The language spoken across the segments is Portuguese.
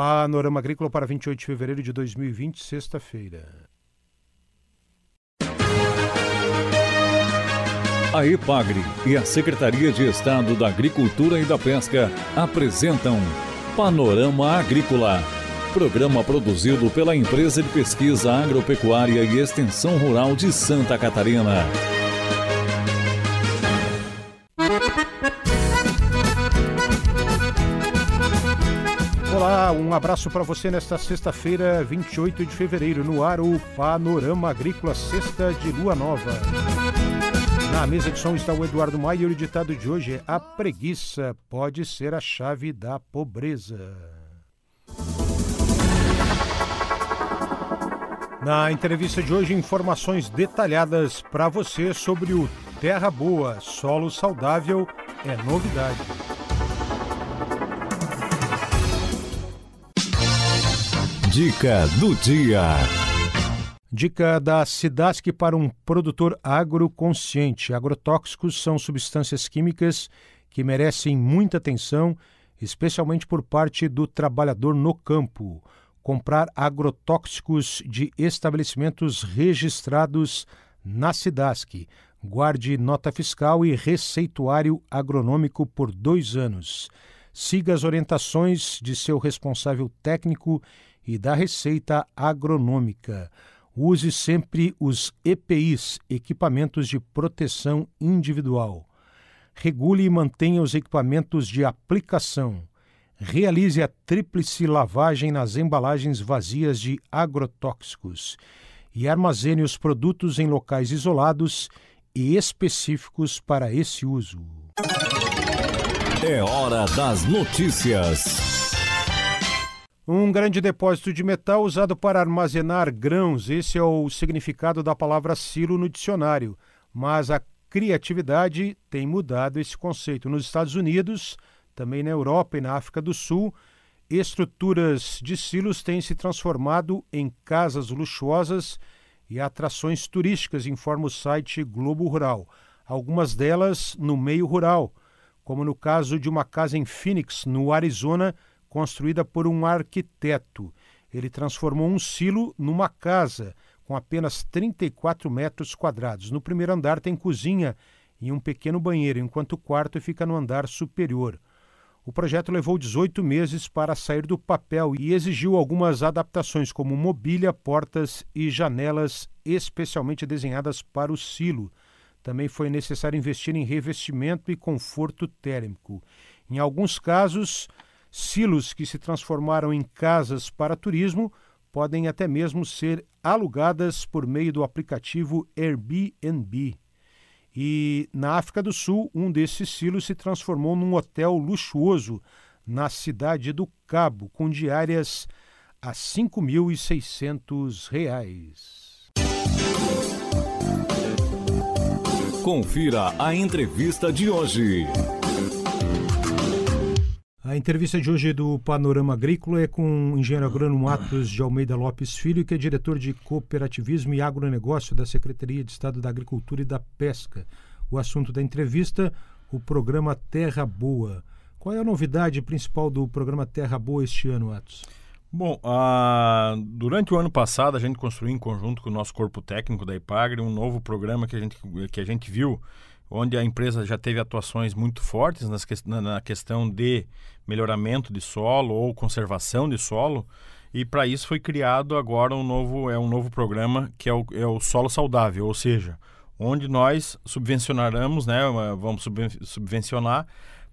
Panorama Agrícola para 28 de fevereiro de 2020, sexta-feira. A EPAGRE e a Secretaria de Estado da Agricultura e da Pesca apresentam Panorama Agrícola, programa produzido pela Empresa de Pesquisa Agropecuária e Extensão Rural de Santa Catarina. Um abraço para você nesta sexta-feira, 28 de fevereiro, no ar o Panorama Agrícola, sexta de lua nova. Na mesa de som está o Eduardo Maia e o ditado de hoje é: A preguiça pode ser a chave da pobreza. Na entrevista de hoje, informações detalhadas para você sobre o Terra Boa, solo saudável é novidade. Dica do dia. Dica da Sidask para um produtor agroconsciente. Agrotóxicos são substâncias químicas que merecem muita atenção, especialmente por parte do trabalhador no campo. Comprar agrotóxicos de estabelecimentos registrados na Sidask. Guarde nota fiscal e receituário agronômico por dois anos. Siga as orientações de seu responsável técnico e da Receita Agronômica. Use sempre os EPIs, equipamentos de proteção individual. Regule e mantenha os equipamentos de aplicação. Realize a tríplice lavagem nas embalagens vazias de agrotóxicos e armazene os produtos em locais isolados e específicos para esse uso. É hora das notícias. Um grande depósito de metal usado para armazenar grãos. Esse é o significado da palavra silo no dicionário. Mas a criatividade tem mudado esse conceito. Nos Estados Unidos, também na Europa e na África do Sul, estruturas de silos têm se transformado em casas luxuosas e atrações turísticas, informa o site Globo Rural. Algumas delas no meio rural, como no caso de uma casa em Phoenix, no Arizona, construída por um arquiteto. Ele transformou um silo numa casa com apenas 34 metros quadrados. No primeiro andar tem cozinha e um pequeno banheiro, enquanto o quarto fica no andar superior. O projeto levou 18 meses para sair do papel e exigiu algumas adaptações, como mobília, portas e janelas especialmente desenhadas para o silo. Também foi necessário investir em revestimento e conforto térmico. Em alguns casos, Silos que se transformaram em casas para turismo podem até mesmo ser alugadas por meio do aplicativo Airbnb. E na África do Sul, um desses silos se transformou num hotel luxuoso na cidade do Cabo, com diárias a R$ 5.600. Confira a entrevista de hoje. A entrevista de hoje do Panorama Agrícola é com o engenheiro agrônomo Atos de Almeida Lopes Filho, que é diretor de Cooperativismo e Agronegócio da Secretaria de Estado da Agricultura e da Pesca. O assunto da entrevista, o programa Terra Boa. Qual é a novidade principal do programa Terra Boa este ano, Atos? Bom, uh, durante o ano passado a gente construiu em conjunto com o nosso corpo técnico da IPAGRE um novo programa que a gente, que a gente viu onde a empresa já teve atuações muito fortes nas, na questão de melhoramento de solo ou conservação de solo. E para isso foi criado agora um novo, é um novo programa que é o, é o Solo Saudável, ou seja, onde nós subvencionaremos, né, vamos subvencionar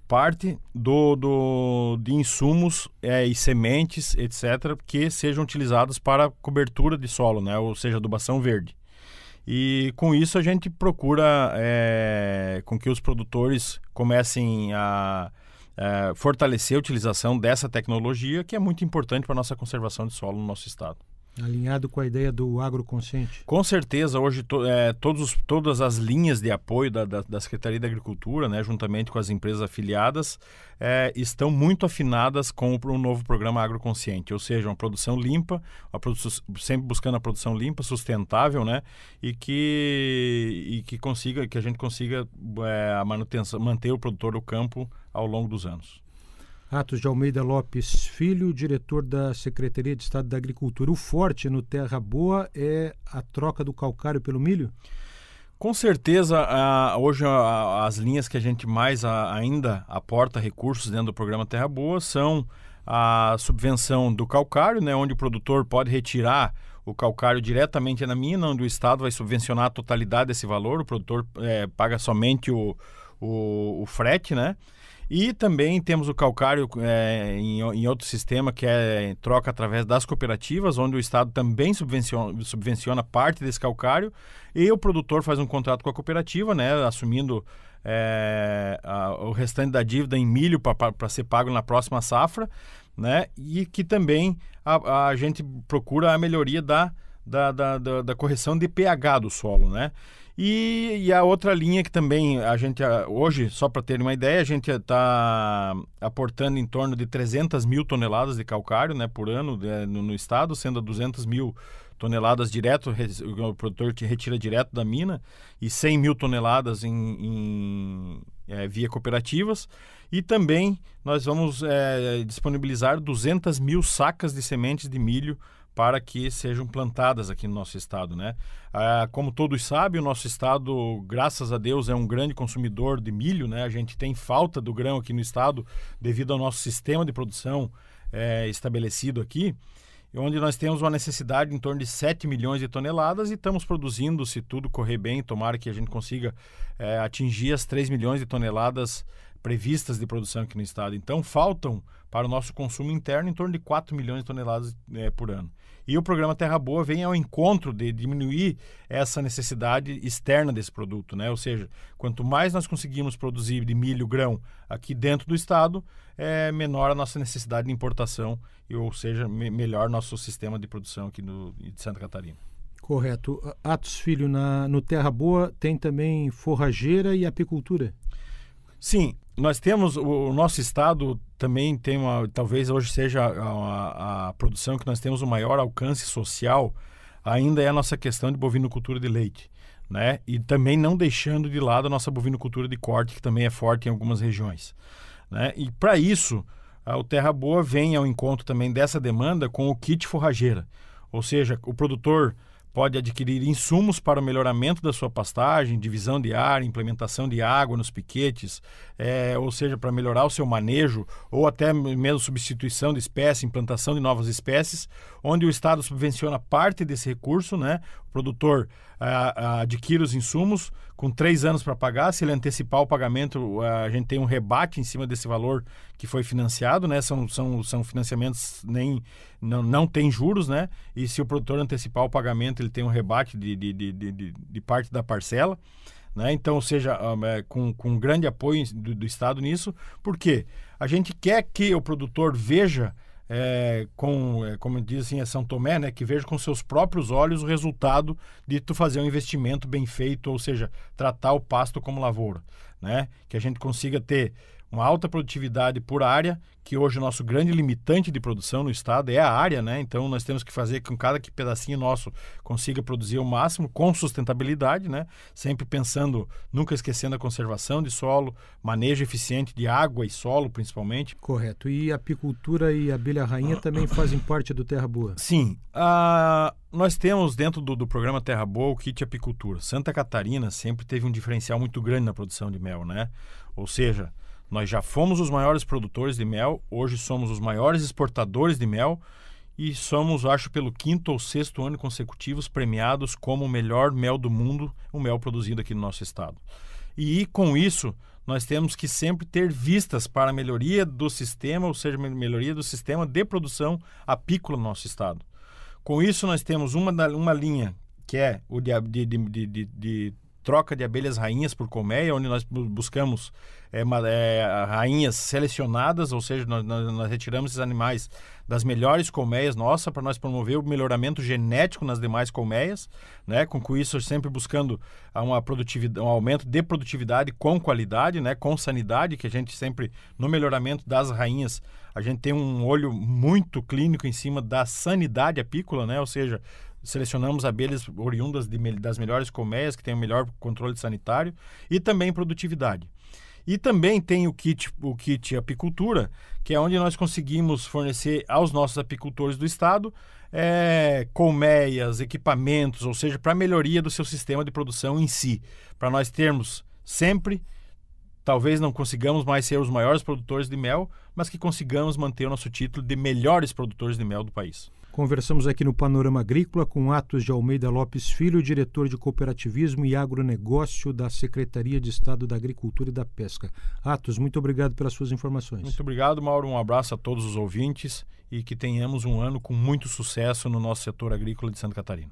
parte do, do, de insumos é, e sementes, etc., que sejam utilizados para cobertura de solo, né, ou seja, adubação verde. E com isso a gente procura é, com que os produtores comecem a é, fortalecer a utilização dessa tecnologia, que é muito importante para a nossa conservação de solo no nosso estado. Alinhado com a ideia do agroconsciente? Com certeza, hoje to, é, todos, todas as linhas de apoio da, da, da, Secretaria da Agricultura, né, juntamente com as empresas afiliadas, é, estão muito afinadas com o, o, novo programa agroconsciente, ou seja, uma produção limpa, produção, sempre buscando a produção limpa, sustentável, né, e que, e que consiga, que a gente consiga é, a manutenção, manter o produtor do campo ao longo dos anos. Atos de Almeida Lopes Filho, diretor da Secretaria de Estado da Agricultura. O forte no Terra Boa é a troca do calcário pelo milho? Com certeza, hoje as linhas que a gente mais ainda aporta recursos dentro do programa Terra Boa são a subvenção do calcário, né, onde o produtor pode retirar o calcário diretamente na mina, onde o Estado vai subvencionar a totalidade desse valor, o produtor é, paga somente o, o, o frete, né? E também temos o calcário é, em, em, outro sistema que é troca através das cooperativas, onde o Estado também subvenciona, subvenciona parte desse calcário e o produtor faz um contrato com a cooperativa, né, assumindo é, a, o restante da dívida em milho para ser pago na próxima safra, né, e que também a, a gente procura a melhoria da, da, da, da, da correção de pH do solo, né? E, e, a outra linha que também a gente, hoje, só para ter uma ideia, a gente está aportando em torno de 300 mil toneladas de calcário né, por ano né, no, no, estado, sendo 200 mil toneladas direto, o produtor que retira direto da mina, e 100 mil toneladas em, em é, via cooperativas. E também nós vamos é, disponibilizar 200 mil sacas de sementes de milho para que sejam plantadas aqui no nosso estado, né? Ah, como todos sabem, o nosso estado, graças a Deus, é um grande consumidor de milho, né? A gente tem falta do grão aqui no estado devido ao nosso sistema de produção é, estabelecido aqui, onde nós temos uma necessidade em torno de 7 milhões de toneladas e estamos produzindo, se tudo correr bem, tomara que a gente consiga é, atingir as 3 milhões de toneladas previstas de produção aqui no estado. Então, faltam para o nosso consumo interno em torno de 4 milhões de toneladas é, por ano. E o programa Terra Boa vem ao encontro de diminuir essa necessidade externa desse produto, né? Ou seja, quanto mais nós conseguimos produzir de milho, grão aqui dentro do estado, é menor a nossa necessidade de importação, e, ou seja, me, melhor nosso sistema de produção aqui no, de Santa Catarina. Correto. Atos Filho, na, no Terra Boa tem também forrageira e apicultura? Sim, nós temos o, nosso estado também tem uma talvez hoje seja a, a, a, produção que nós temos o maior alcance social ainda é a nossa questão de bovinocultura de leite né? E também não deixando de lado a nossa bovinocultura de corte que também é forte em algumas regiões né? E para isso o Terra Boa vem ao encontro também dessa demanda com o kit forrageira. Ou seja o produtor pode adquirir insumos para o melhoramento da sua pastagem, divisão de ar, implementação de água nos piquetes, é, ou seja, para melhorar o seu manejo, ou até mesmo substituição de espécie, implantação de novas espécies, onde o Estado subvenciona parte desse recurso, né? O produtor a, adquire os insumos com três anos para pagar. Se ele antecipar o pagamento, a gente tem um rebate em cima desse valor que foi financiado, né? São, são, são financiamentos nem não, não tem juros, né? E se o produtor antecipar o pagamento, ele tem um rebate de, de, de, de, de parte da parcela. Né? Então, ou seja, é, com, com grande apoio do, do Estado nisso, porque a gente quer que o produtor veja é, com, é, como dizem, é São Tomé, né, que veja com seus próprios olhos o resultado de tu fazer um investimento bem feito, ou seja, tratar o pasto como lavoura, né? Que a gente consiga ter uma alta produtividade por área, que hoje o nosso grande limitante de produção no estado é a área, né? Então nós temos que fazer com que cada pedacinho nosso consiga produzir o máximo com sustentabilidade, né? Sempre pensando, nunca esquecendo a conservação de solo, manejo eficiente de água e solo, principalmente. Correto. E apicultura e abelha rainha também fazem parte do Terra Boa? Sim. Uh, nós temos dentro do, do programa Terra Boa o kit apicultura. Santa Catarina sempre teve um diferencial muito grande na produção de mel, né? Ou seja, nós já fomos os maiores produtores de mel, hoje somos os maiores exportadores de mel e somos, acho, pelo quinto ou sexto ano consecutivos premiados como o melhor mel do mundo, o mel produzido aqui no nosso estado. E com isso, nós temos que sempre ter vistas para a melhoria do sistema, ou seja, melhoria do sistema de produção apícola no nosso estado. Com isso, nós temos uma, uma linha que é o de, de, de, de troca de abelhas rainhas por colmeia, onde nós buscamos é, é, rainhas selecionadas, ou seja, nós, nós, retiramos esses animais das melhores colmeias nossa para nós promover o melhoramento genético nas demais colmeias, né? Com isso sempre buscando uma produtividade, um aumento de produtividade com qualidade, né? Com sanidade, que a gente sempre no melhoramento das rainhas a gente tem um olho muito clínico em cima da sanidade apícola, né? Ou seja, selecionamos abelhas oriundas de, das melhores colmeias, que têm o melhor controle sanitário, e também produtividade. E também tem o kit, o kit apicultura, que é onde nós conseguimos fornecer aos nossos apicultores do estado é, colmeias, equipamentos, ou seja, para melhoria do seu sistema de produção em si, para nós termos sempre talvez não consigamos mais ser os maiores produtores de mel, mas que consigamos manter o nosso título de melhores produtores de mel do país. Conversamos aqui no Panorama Agrícola com Atos de Almeida Lopes Filho, diretor de Cooperativismo e Agronegócio da Secretaria de Estado da Agricultura e da Pesca. Atos, muito obrigado pelas suas informações. Muito obrigado, Mauro. Um abraço a todos os ouvintes e que tenhamos um ano com muito sucesso no nosso setor agrícola de Santa Catarina.